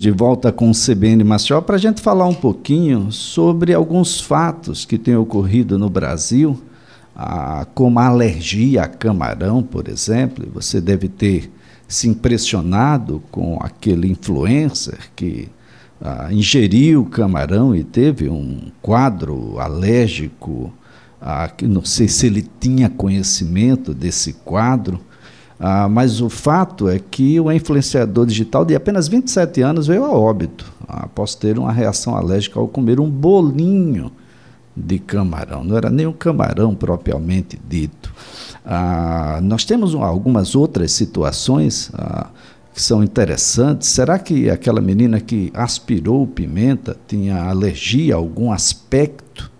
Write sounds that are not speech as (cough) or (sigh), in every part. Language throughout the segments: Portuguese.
De volta com o CBN Maceió para a gente falar um pouquinho sobre alguns fatos que têm ocorrido no Brasil, como a alergia a camarão, por exemplo. Você deve ter se impressionado com aquele influencer que ah, ingeriu camarão e teve um quadro alérgico. Ah, não sei se ele tinha conhecimento desse quadro. Ah, mas o fato é que o influenciador digital de apenas 27 anos veio a óbito após ter uma reação alérgica ao comer um bolinho de camarão. Não era nem um camarão propriamente dito. Ah, nós temos algumas outras situações ah, que são interessantes. Será que aquela menina que aspirou pimenta tinha alergia a algum aspecto,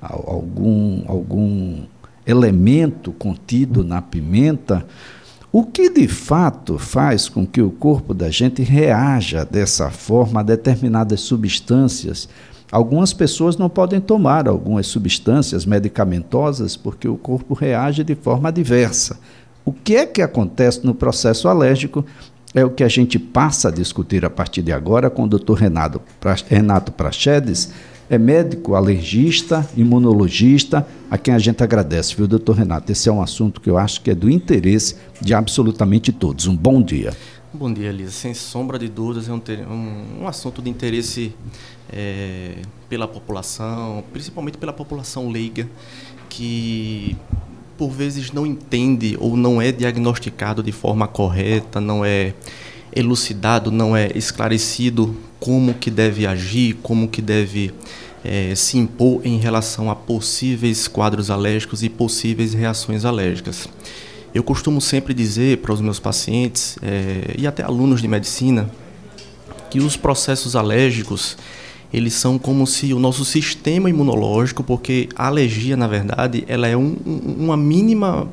a algum, algum elemento contido na pimenta? O que de fato faz com que o corpo da gente reaja dessa forma a determinadas substâncias? Algumas pessoas não podem tomar algumas substâncias medicamentosas porque o corpo reage de forma diversa. O que é que acontece no processo alérgico é o que a gente passa a discutir a partir de agora com o Dr. Renato, Renato Prachedes, é médico, alergista, imunologista, a quem a gente agradece, viu, doutor Renato? Esse é um assunto que eu acho que é do interesse de absolutamente todos. Um bom dia. Bom dia, Elisa. Sem sombra de dúvidas, é um, um, um assunto de interesse é, pela população, principalmente pela população leiga, que por vezes não entende ou não é diagnosticado de forma correta, não é elucidado, não é esclarecido como que deve agir, como que deve é, se impor em relação a possíveis quadros alérgicos e possíveis reações alérgicas. Eu costumo sempre dizer para os meus pacientes é, e até alunos de medicina que os processos alérgicos eles são como se o nosso sistema imunológico, porque a alergia, na verdade, ela é um, uma mínima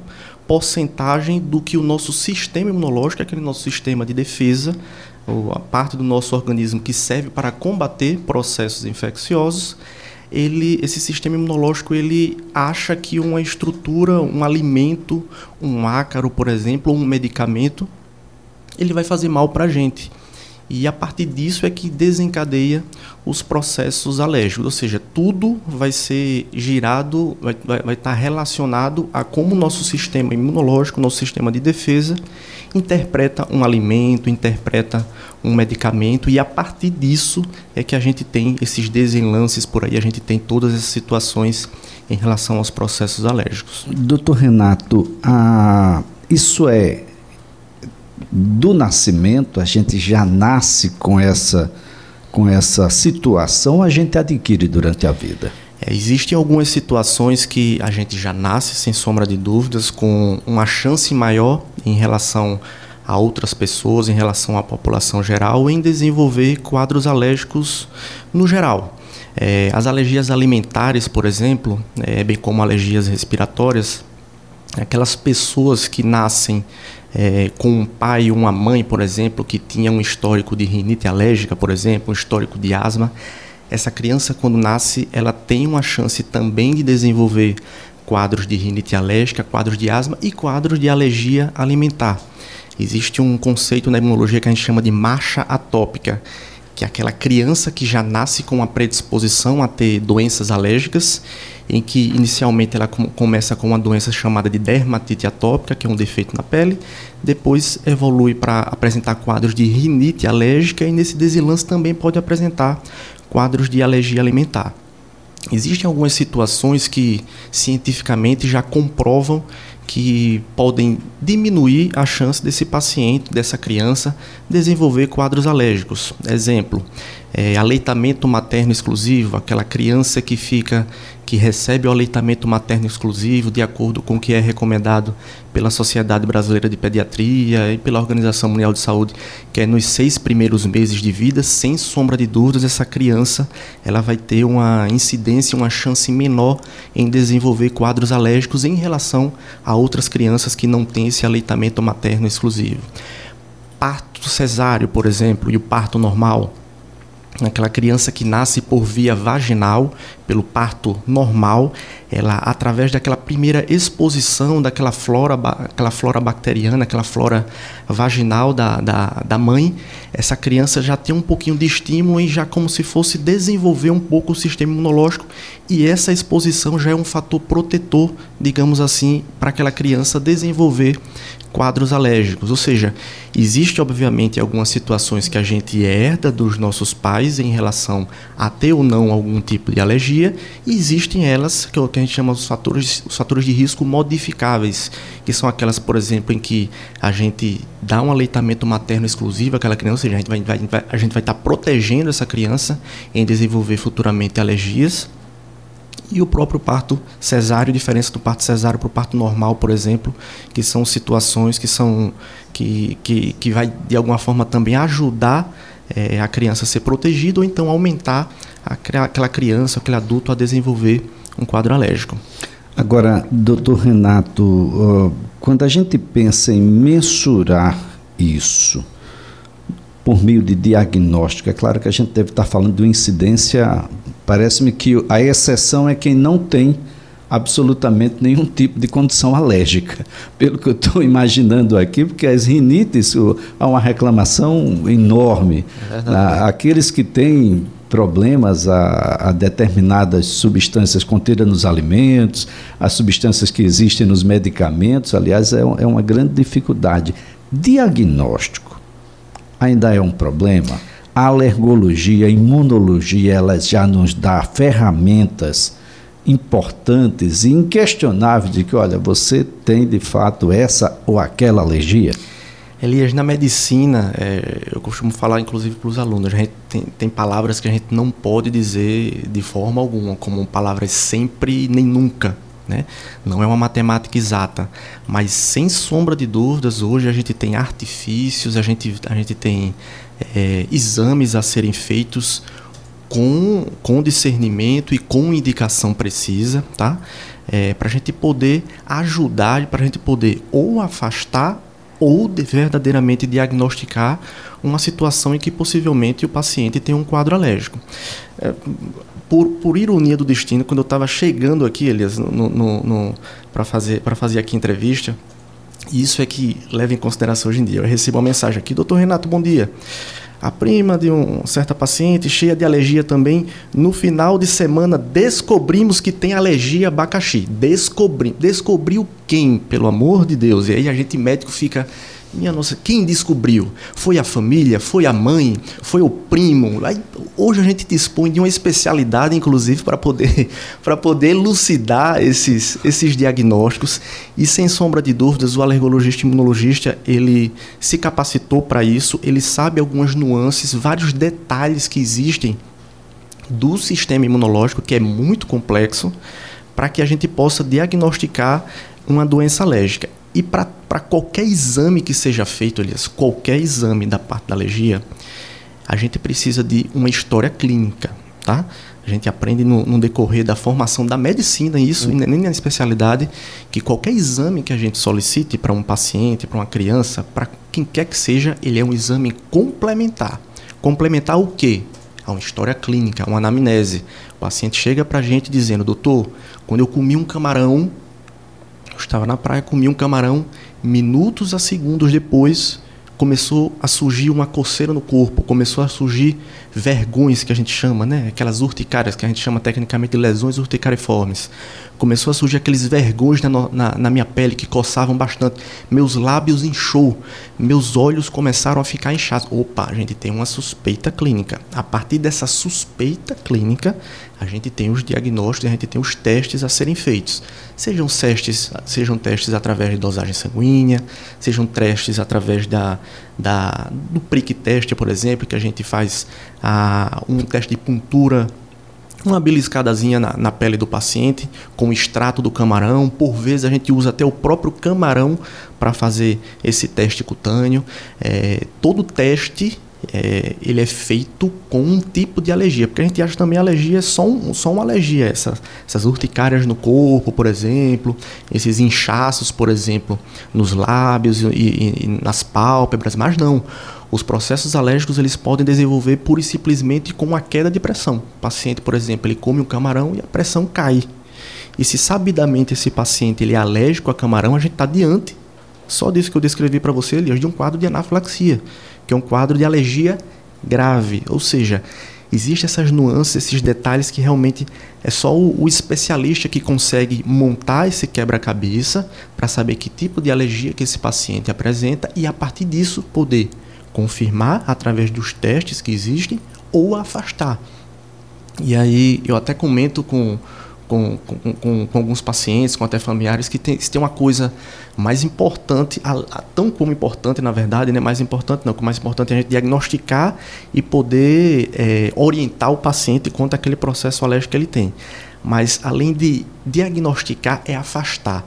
porcentagem do que o nosso sistema imunológico, aquele nosso sistema de defesa, a parte do nosso organismo que serve para combater processos infecciosos, ele, esse sistema imunológico ele acha que uma estrutura, um alimento, um ácaro, por exemplo, ou um medicamento, ele vai fazer mal para a gente. E a partir disso é que desencadeia os processos alérgicos, ou seja, tudo vai ser girado, vai, vai, vai estar relacionado a como o nosso sistema imunológico, nosso sistema de defesa, interpreta um alimento, interpreta um medicamento, e a partir disso é que a gente tem esses desenlances por aí, a gente tem todas essas situações em relação aos processos alérgicos. Doutor Renato, ah, isso é do nascimento, a gente já nasce com essa, com essa situação, a gente adquire durante a vida? É, existem algumas situações que a gente já nasce, sem sombra de dúvidas, com uma chance maior em relação a outras pessoas, em relação à população geral, em desenvolver quadros alérgicos no geral. É, as alergias alimentares, por exemplo, é, bem como alergias respiratórias, aquelas pessoas que nascem é, com um pai ou uma mãe, por exemplo, que tinha um histórico de rinite alérgica, por exemplo, um histórico de asma, essa criança, quando nasce, ela tem uma chance também de desenvolver quadros de rinite alérgica, quadros de asma e quadros de alergia alimentar. Existe um conceito na imunologia que a gente chama de marcha atópica, que é aquela criança que já nasce com uma predisposição a ter doenças alérgicas, em que inicialmente ela com, começa com uma doença chamada de dermatite atópica, que é um defeito na pele, depois evolui para apresentar quadros de rinite alérgica e nesse desilance também pode apresentar quadros de alergia alimentar. Existem algumas situações que cientificamente já comprovam que podem diminuir a chance desse paciente, dessa criança, desenvolver quadros alérgicos. Exemplo, é, aleitamento materno exclusivo, aquela criança que fica que recebe o aleitamento materno exclusivo de acordo com o que é recomendado pela Sociedade Brasileira de Pediatria e pela Organização Mundial de Saúde, que é nos seis primeiros meses de vida, sem sombra de dúvidas, essa criança ela vai ter uma incidência, uma chance menor em desenvolver quadros alérgicos em relação a outras crianças que não têm esse aleitamento materno exclusivo. Parto cesáreo, por exemplo, e o parto normal, aquela criança que nasce por via vaginal, pelo parto normal, ela através daquela primeira exposição daquela flora, aquela flora bacteriana, aquela flora vaginal da, da, da mãe, essa criança já tem um pouquinho de estímulo e já como se fosse desenvolver um pouco o sistema imunológico. E essa exposição já é um fator protetor, digamos assim, para aquela criança desenvolver quadros alérgicos. Ou seja, existe obviamente algumas situações que a gente herda dos nossos pais em relação a ter ou não algum tipo de alergia, e existem elas que, é que a gente chama os fatores, os fatores de risco modificáveis, que são aquelas, por exemplo, em que a gente dá um aleitamento materno exclusivo àquela criança, ou seja, a gente vai, vai a gente vai estar protegendo essa criança em desenvolver futuramente alergias e o próprio parto cesáreo, diferença do parto cesáreo para o parto normal, por exemplo, que são situações que são que, que, que vai de alguma forma também ajudar é, a criança a ser protegida ou então aumentar a, aquela criança, aquele adulto a desenvolver um quadro alérgico. Agora, doutor Renato, quando a gente pensa em mensurar isso por meio de diagnóstico, é claro que a gente deve estar falando de uma incidência Parece-me que a exceção é quem não tem absolutamente nenhum tipo de condição alérgica, (laughs) pelo que eu estou imaginando aqui, porque as rinites há uma reclamação enorme. É Aqueles que têm problemas a, a, determinadas substâncias contidas nos alimentos, as substâncias que existem nos medicamentos, aliás, é, é uma grande dificuldade. Diagnóstico ainda é um problema alergologia, imunologia, elas já nos dá ferramentas importantes e inquestionáveis de que, olha, você tem de fato essa ou aquela alergia? Elias, na medicina, é, eu costumo falar inclusive para os alunos, a gente tem, tem, palavras que a gente não pode dizer de forma alguma, como palavras sempre nem nunca. Né? Não é uma matemática exata, mas sem sombra de dúvidas, hoje a gente tem artifícios, a gente, a gente tem é, exames a serem feitos com, com discernimento e com indicação precisa, tá? É, para a gente poder ajudar, para a gente poder ou afastar ou de verdadeiramente diagnosticar uma situação em que possivelmente o paciente tem um quadro alérgico. É, por, por, ironia do destino, quando eu estava chegando aqui, Elias, no, no, no para fazer, fazer aqui entrevista, isso é que leva em consideração hoje em dia. Eu recebo uma mensagem aqui, doutor Renato, bom dia. A prima de uma certa paciente, cheia de alergia também, no final de semana descobrimos que tem alergia a abacaxi. Descobri, descobriu quem, pelo amor de Deus? E aí a gente médico fica minha nossa, quem descobriu? Foi a família? Foi a mãe? Foi o primo? Aí, hoje a gente dispõe de uma especialidade, inclusive, para poder, (laughs) poder elucidar esses, esses diagnósticos. E sem sombra de dúvidas, o alergologista imunologista ele se capacitou para isso, ele sabe algumas nuances, vários detalhes que existem do sistema imunológico, que é muito complexo, para que a gente possa diagnosticar uma doença alérgica. E para qualquer exame que seja feito, Elias, qualquer exame da parte da alergia, a gente precisa de uma história clínica, tá? A gente aprende no, no decorrer da formação da medicina, isso, uhum. nem na especialidade, que qualquer exame que a gente solicite para um paciente, para uma criança, para quem quer que seja, ele é um exame complementar. Complementar o quê? A uma história clínica, uma anamnese. O paciente chega para a gente dizendo, doutor, quando eu comi um camarão, estava na praia, comi um camarão, minutos a segundos depois começou a surgir uma coceira no corpo, começou a surgir vergões que a gente chama, né? Aquelas urticárias que a gente chama tecnicamente de lesões urticariformes começou a surgir aqueles vergões na, na, na, minha pele que coçavam bastante. Meus lábios inchou, meus olhos começaram a ficar inchados. Opa, a gente tem uma suspeita clínica. A partir dessa suspeita clínica, a gente tem os diagnósticos, a gente tem os testes a serem feitos. Sejam testes, sejam testes através de dosagem sanguínea, sejam testes através da, da, do prick teste, por exemplo, que a gente faz a, um teste de puntura uma beliscadazinha na, na, pele do paciente com extrato do camarão. Por vezes a gente usa até o próprio camarão para fazer esse teste cutâneo. É, todo teste é, ele é feito com um tipo de alergia, porque a gente acha também alergia é só, um, só uma alergia, essas, urticárias no corpo, por exemplo, esses inchaços, por exemplo, nos lábios e, e, e nas pálpebras, mas não Os processos alérgicos eles podem desenvolver pura e simplesmente com uma queda de pressão. O paciente, por exemplo, ele come um camarão e a pressão cai. E se sabidamente esse paciente ele é alérgico a camarão, a gente está diante, só disso que eu descrevi para você, Elias, de um quadro de anafilaxia, que é um quadro de alergia grave. Ou seja, existem essas nuances, esses detalhes que realmente é só o, o especialista que consegue montar esse quebra-cabeça para saber que tipo de alergia que esse paciente apresenta e a partir disso poder confirmar através dos testes que existem ou afastar. E aí eu até comento com com, com, com, alguns pacientes, com até familiares, que tem, tem uma coisa mais importante, a, a, tão como importante, na verdade, né? mais importante não, o mais importante é a gente diagnosticar e poder é, orientar o paciente quanto àquele processo alérgico que ele tem. Mas, além de diagnosticar, é afastar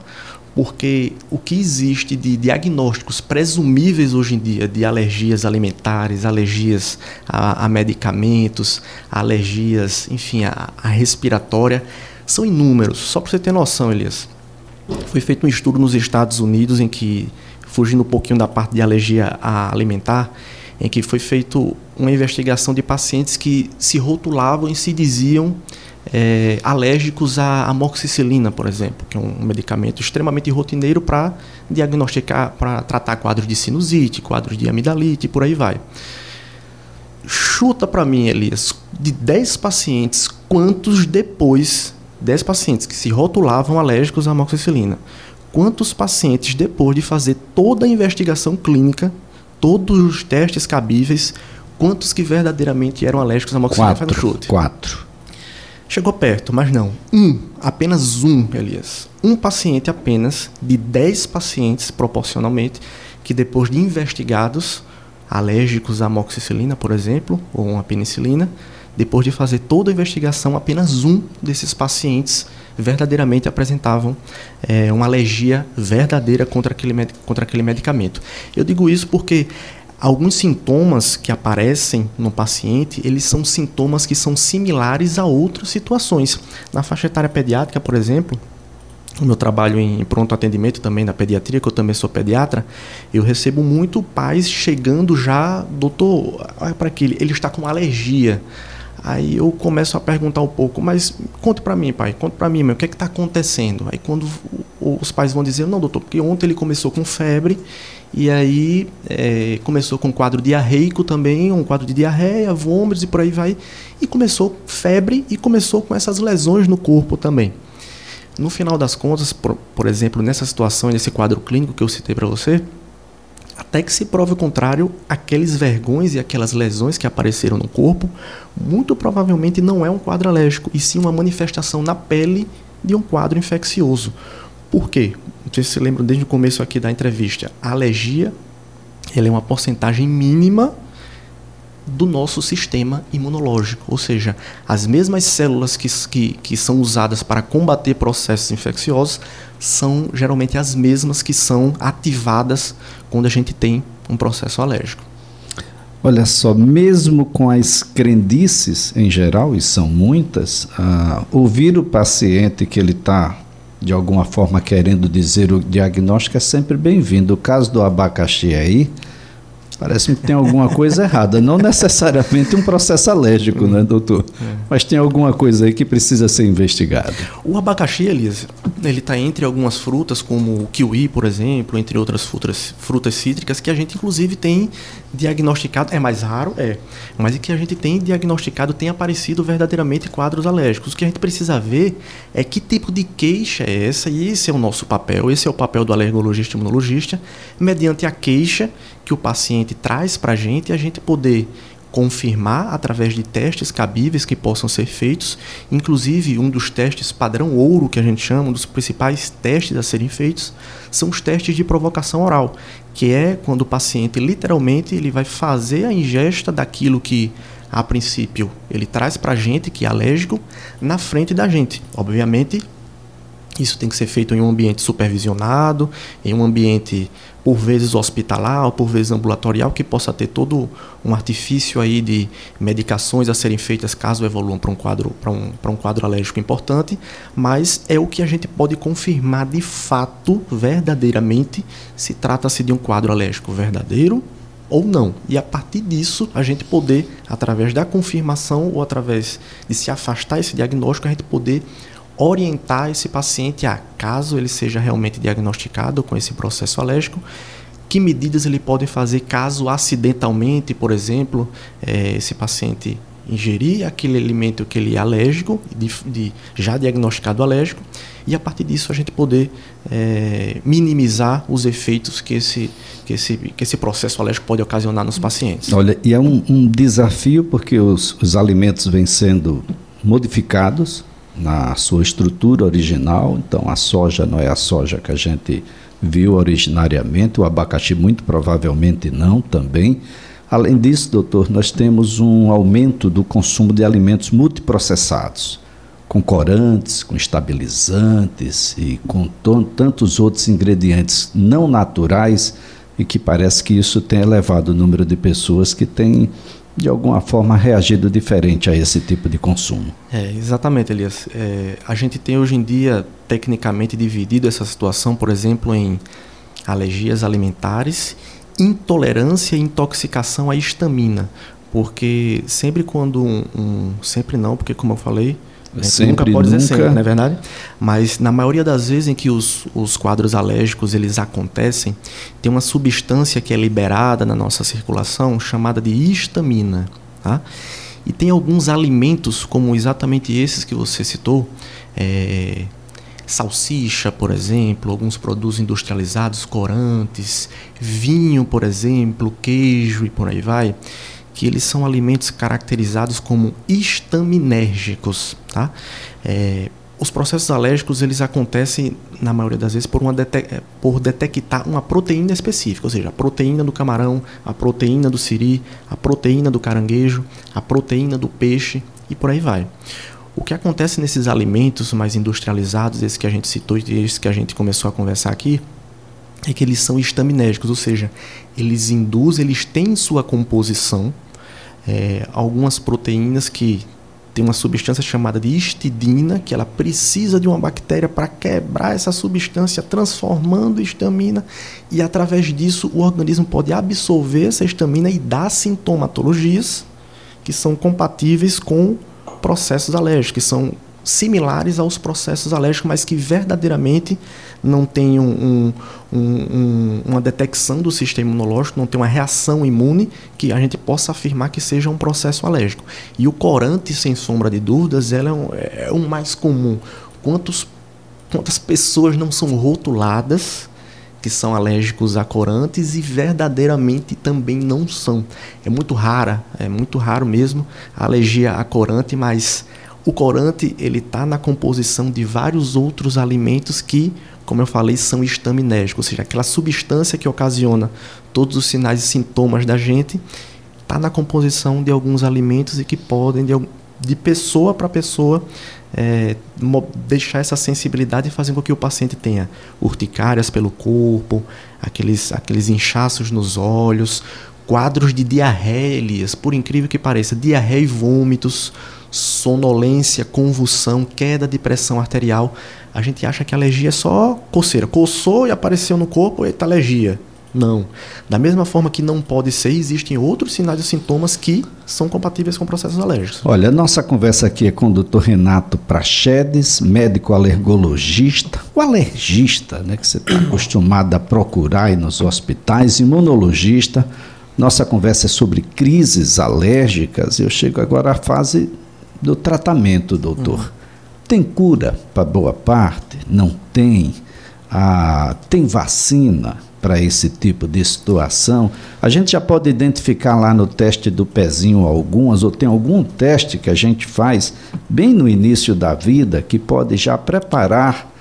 porque o que existe de diagnósticos presumíveis hoje em dia de alergias alimentares, alergias a, a medicamentos, alergias, enfim, a, a respiratória, são inúmeros. Só para você ter noção, Elias. Foi feito um estudo nos Estados Unidos em que, fugindo um pouquinho da parte de alergia alimentar, em que foi feito uma investigação de pacientes que se rotulavam e se diziam é, alérgicos à amoxicilina, por exemplo, que é um medicamento extremamente rotineiro para diagnosticar, para tratar quadros de sinusite, quadros de amidalite por aí vai. Chuta para mim, Elias, de 10 pacientes, quantos depois 10 pacientes que se rotulavam alérgicos à amoxicilina. Quantos pacientes, depois de fazer toda a investigação clínica, todos os testes cabíveis, quantos que verdadeiramente eram alérgicos à amoxicilina? Quatro. Quatro. Chegou perto, mas não. Um, apenas um, Elias. Um paciente apenas, de 10 pacientes proporcionalmente, que depois de investigados, alérgicos à amoxicilina, por exemplo, ou à penicilina, depois de fazer toda a investigação, apenas um desses pacientes verdadeiramente apresentavam é, uma alergia verdadeira contra aquele, contra aquele medicamento. Eu digo isso porque alguns sintomas que aparecem no paciente, eles são sintomas que são similares a outras situações. Na faixa etária pediátrica, por exemplo, o meu trabalho em pronto atendimento também na pediatria, que eu também sou pediatra, eu recebo muito pais chegando já, doutor, olha para aquele, ele está com alergia. Aí eu começo a perguntar um pouco, mas conte para mim, pai, conte para mim, meu, o que é que está acontecendo? Aí quando os pais vão dizer, não, doutor, porque ontem ele começou com febre e aí é, começou com um quadro diarreico também, um quadro de diarreia, vômitos e por aí vai, e começou febre e começou com essas lesões no corpo também. No final das contas, por, por exemplo, nessa situação, nesse quadro clínico que eu citei para você, até que se prove o contrário, aqueles vergões e aquelas lesões que apareceram no corpo, muito provavelmente não é um quadro alérgico, e sim uma manifestação na pele de um quadro infeccioso. Por quê? Não sei se você lembra desde o começo aqui da entrevista. A alergia ela é uma porcentagem mínima do nosso sistema imunológico. Ou seja, as mesmas células que, que, que são usadas para combater processos infecciosos são geralmente as mesmas que são ativadas quando a gente tem um processo alérgico. Olha só, mesmo com as crendices em geral, e são muitas, uh, ouvir o paciente que ele está de alguma forma querendo dizer o diagnóstico é sempre bem-vindo. O caso do abacaxi aí, Parece que tem alguma coisa errada. Não necessariamente um processo alérgico, né, doutor? É. Mas tem alguma coisa aí que precisa ser investigada. O abacaxi, Elisa, ele está entre algumas frutas, como o kiwi, por exemplo, entre outras frutas, frutas cítricas, que a gente inclusive tem diagnosticado. É mais raro? É. Mas que a gente tem diagnosticado, tem aparecido verdadeiramente quadros alérgicos. O que a gente precisa ver é que tipo de queixa é essa, e esse é o nosso papel, esse é o papel do alergologista e imunologista, mediante a queixa que o paciente traz para a gente e a gente poder confirmar através de testes cabíveis que possam ser feitos, inclusive um dos testes padrão ouro que a gente chama, um dos principais testes a serem feitos, são os testes de provocação oral, que é quando o paciente literalmente ele vai fazer a ingesta daquilo que a princípio ele traz para a gente que é alérgico na frente da gente, obviamente isso tem que ser feito em um ambiente supervisionado, em um ambiente por vezes hospitalar, por vezes ambulatorial, que possa ter todo um artifício aí de medicações a serem feitas caso evoluam para um quadro para um, para um quadro alérgico importante, mas é o que a gente pode confirmar de fato, verdadeiramente, se trata-se de um quadro alérgico verdadeiro ou não. E a partir disso, a gente poder, através da confirmação ou através de se afastar esse diagnóstico, a gente poder orientar esse paciente a, caso ele seja realmente diagnosticado com esse processo alérgico, que medidas ele pode fazer caso acidentalmente, por exemplo, é, esse paciente ingerir aquele alimento que ele é alérgico, de, de, já diagnosticado alérgico, e a partir disso a gente poder é, minimizar os efeitos que esse, que, esse, que esse processo alérgico pode ocasionar nos pacientes. Olha, e é um, um desafio porque os, os alimentos vêm sendo modificados na sua estrutura original, então a soja não é a soja que a gente viu originariamente, o abacaxi muito provavelmente não também. Além disso, doutor, nós temos um aumento do consumo de alimentos multiprocessados, com corantes, com estabilizantes e com tantos outros ingredientes não naturais e que parece que isso tem elevado o número de pessoas que têm de alguma forma reagido diferente a esse tipo de consumo. É, exatamente, Elias. É, a gente tem hoje em dia tecnicamente dividido essa situação, por exemplo, em alergias alimentares, intolerância e intoxicação à histamina, porque sempre quando um, um sempre não, porque como eu falei, Sempre, nunca pode nunca. dizer sempre, não é verdade? Mas na maioria das vezes em que os, os quadros alérgicos eles acontecem, tem uma substância que é liberada na nossa circulação chamada de histamina. Tá? E tem alguns alimentos, como exatamente esses que você citou, é, salsicha, por exemplo, alguns produtos industrializados, corantes, vinho, por exemplo, queijo e por aí vai que eles são alimentos caracterizados como histaminérgicos, tá? É, os processos alérgicos eles acontecem na maioria das vezes por, uma é, por detectar uma proteína específica, ou seja, a proteína do camarão, a proteína do siri, a proteína do caranguejo, a proteína do peixe e por aí vai. O que acontece nesses alimentos mais industrializados, esses que a gente citou e esses que a gente começou a conversar aqui, é que eles são estaminérgicos, ou seja, eles induzem, eles têm sua composição é, algumas proteínas que tem uma substância chamada de histidina, que ela precisa de uma bactéria para quebrar essa substância, transformando histamina, e através disso o organismo pode absorver essa histamina e dar sintomatologias que são compatíveis com processos alérgicos, que são similares aos processos alérgicos, mas que verdadeiramente não tem um, um, um, uma detecção do sistema imunológico, não tem uma reação imune que a gente possa afirmar que seja um processo alérgico. E o corante, sem sombra de dúvidas, ela é, um, é o mais comum. Quantos, quantas pessoas não são rotuladas que são alérgicos a corantes e verdadeiramente também não são. É muito rara, é muito raro mesmo a alergia a corante, mas o corante ele está na composição de vários outros alimentos que, como eu falei, são estaminérgicos, ou seja, aquela substância que ocasiona todos os sinais e sintomas da gente está na composição de alguns alimentos e que podem, de, de pessoa para pessoa, é, deixar essa sensibilidade e fazer com que o paciente tenha urticárias pelo corpo, aqueles, aqueles inchaços nos olhos, quadros de diarreias, por incrível que pareça, diarreia e vômitos, sonolência, convulsão, queda de pressão arterial. A gente acha que a alergia é só coceira. Coçou e apareceu no corpo, eita, alergia. Não. Da mesma forma que não pode ser, existem outros sinais e sintomas que são compatíveis com processos alérgicos. Olha, nossa conversa aqui é com o Dr. Renato Prachedes, médico alergologista, o alergista, né, que você está acostumado a procurar aí nos hospitais, imunologista. Nossa conversa é sobre crises alérgicas. Eu chego agora à fase do tratamento, doutor. Uhum. Tem cura para boa parte? Não tem. Ah, tem vacina para esse tipo de situação? A gente já pode identificar lá no teste do pezinho algumas, ou tem algum teste que a gente faz bem no início da vida que pode já preparar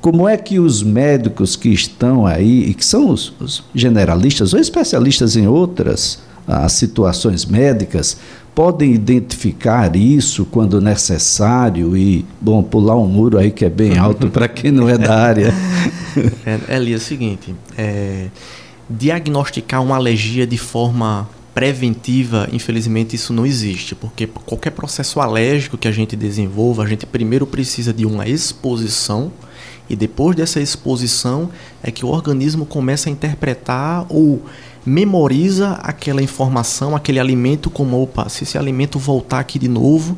como é que os médicos que estão aí, e que são os, os generalistas ou especialistas em outras ah, situações médicas, podem identificar isso quando necessário e, bom, pular um muro aí que é bem alto para quem não é da área. (laughs) É, Eli, é o seguinte, é, diagnosticar uma alergia de forma preventiva, infelizmente isso não existe, porque qualquer processo alérgico que a gente desenvolva, a gente primeiro precisa de uma exposição e depois dessa exposição é que o organismo começa a interpretar ou memoriza aquela informação, aquele alimento como, opa, se esse alimento voltar aqui de novo,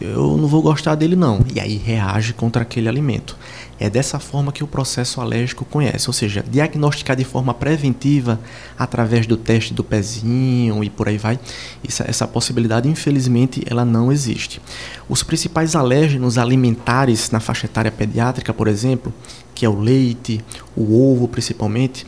eu não vou gostar dele não. E aí reage contra aquele alimento. É dessa forma que o processo alérgico conhece, ou seja, diagnosticar de forma preventiva através do teste do pezinho e por aí vai. Essa, essa possibilidade, infelizmente, ela não existe. Os principais alérgenos alimentares na faixa etária pediátrica, por exemplo, que é o leite, o ovo principalmente,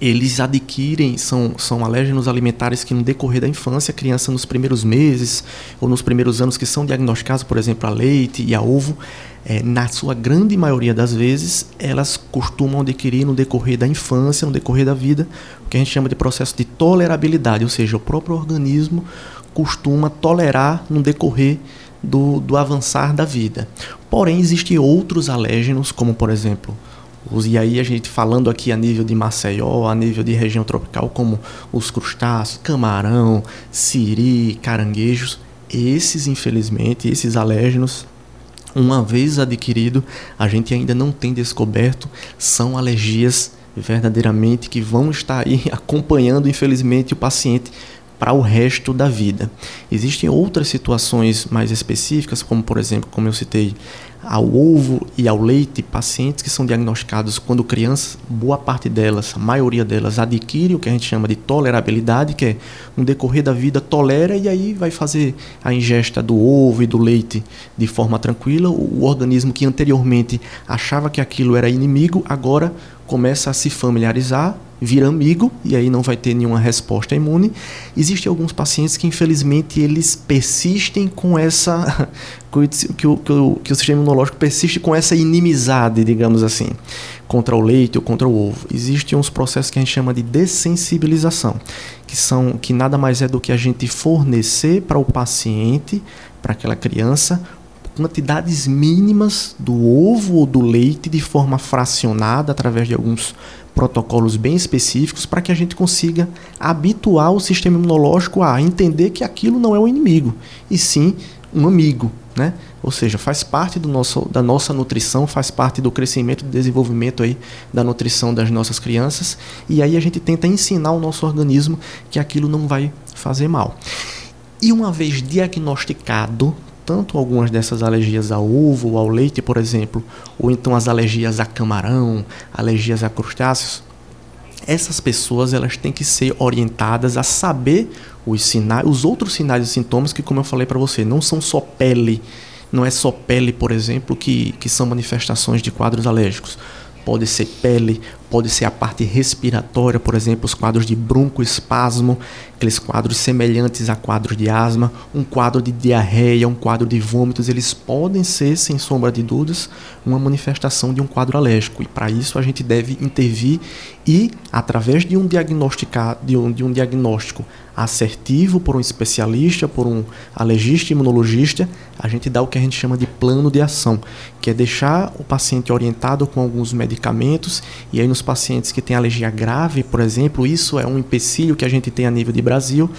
eles adquirem, são, são alérgenos alimentares que no decorrer da infância, a criança nos primeiros meses ou nos primeiros anos que são diagnosticados, por exemplo, a leite e a ovo, é, na sua grande maioria das vezes, elas costumam adquirir no decorrer da infância, no decorrer da vida, o que a gente chama de processo de tolerabilidade, ou seja, o próprio organismo costuma tolerar no decorrer do, do avançar da vida. Porém, existem outros alérgenos, como por exemplo e aí a gente falando aqui a nível de Maceió, a nível de região tropical, como os crustáceos, camarão, siri, caranguejos, esses infelizmente, esses alérgenos, uma vez adquirido, a gente ainda não tem descoberto, são alergias verdadeiramente que vão estar aí (laughs) acompanhando infelizmente o paciente para o resto da vida. Existem outras situações mais específicas, como por exemplo, como eu citei, ao ovo e ao leite, pacientes que são diagnosticados quando crianças, boa parte delas, a maioria delas, adquire o que a gente chama de tolerabilidade, que é no decorrer da vida tolera e aí vai fazer a ingesta do ovo e do leite de forma tranquila. O organismo que anteriormente achava que aquilo era inimigo, agora começa a se familiarizar, vira amigo e aí não vai ter nenhuma resposta imune. Existem alguns pacientes que infelizmente eles persistem com essa (laughs) que o, que o, que o sistema imunológico persiste com essa inimizade, digamos assim, contra o leite ou contra o ovo. Existem uns processos que a gente chama de dessensibilização, que são que nada mais é do que a gente fornecer para o paciente, para aquela criança, quantidades mínimas do ovo ou do leite de forma fracionada através de alguns protocolos bem específicos para que a gente consiga habituar o sistema imunológico a entender que aquilo não é um inimigo, e sim um amigo, né? Ou seja, faz parte do nosso, da nossa nutrição, faz parte do crescimento e desenvolvimento aí da nutrição das nossas crianças, e aí a gente tenta ensinar o nosso organismo que aquilo não vai fazer mal. E uma vez diagnosticado, tanto algumas dessas alergias ao ovo ou ao leite, por exemplo, ou então as alergias a camarão, alergias a crustáceos, essas pessoas elas têm que ser orientadas a saber os sinais, os outros sinais e sintomas que, como eu falei para você, não são só pele, não é só pele, por exemplo, que, que são manifestações de quadros alérgicos. Pode ser pele, pode ser a parte respiratória, por exemplo, os quadros de broncoespasmo, aqueles quadros semelhantes a quadros de asma, um quadro de diarreia, um quadro de vômitos, eles podem ser, sem sombra de dúvidas, uma manifestação de um quadro alérgico. E para isso a gente deve intervir e, através de um, de um, de um diagnóstico assertivo por um especialista, por um alergista imunologista, a gente dá o que a gente chama de plano de ação, que é deixar o paciente orientado com alguns medicamentos e aí nos pacientes que têm alergia grave, por exemplo, isso é um empecilho que a gente tem a nível de Brasil,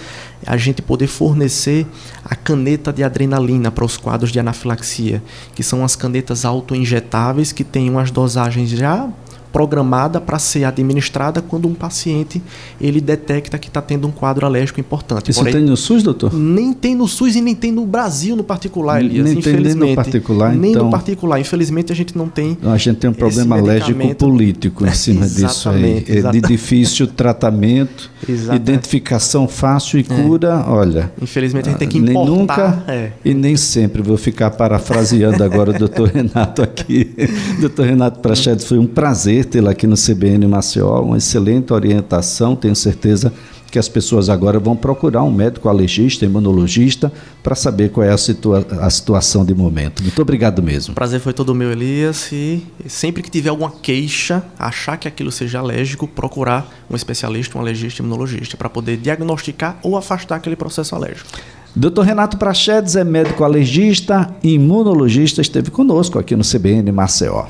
a gente poder fornecer a caneta de adrenalina para os quadros de anafilaxia, que são as canetas autoinjetáveis que têm umas dosagens já programada para ser administrada quando um paciente ele detecta que está tendo um quadro alérgico importante. Isso Porém, tem no SUS, doutor? Nem tem no SUS e nem tem no Brasil no particular, Elias. Nem tem nem no particular, Nem então... no particular. Infelizmente a gente não tem. A gente tem um problema alérgico político em cima (laughs) disso aí. É de difícil tratamento, (laughs) exatamente. identificação fácil e é. cura, é. olha. Infelizmente a gente tem que importar. Nem nunca é. e nem sempre. Vou ficar parafraseando agora o doutor (laughs) Renato aqui. doutor Renato Prachedes, foi um prazer tê-la aqui no CBN Maceió, uma excelente orientação, tenho certeza que as pessoas agora vão procurar um médico alergista, imunologista, para saber qual é a, situa a, situação de momento. Muito obrigado mesmo. O prazer foi todo meu, Elias. E sempre que tiver alguma queixa, achar que aquilo seja alérgico, procurar um especialista, um alergista, imunologista, para poder diagnosticar ou afastar aquele processo alérgico. Dr. Renato Prachedes é médico alergista e imunologista, esteve conosco aqui no CBN Maceió.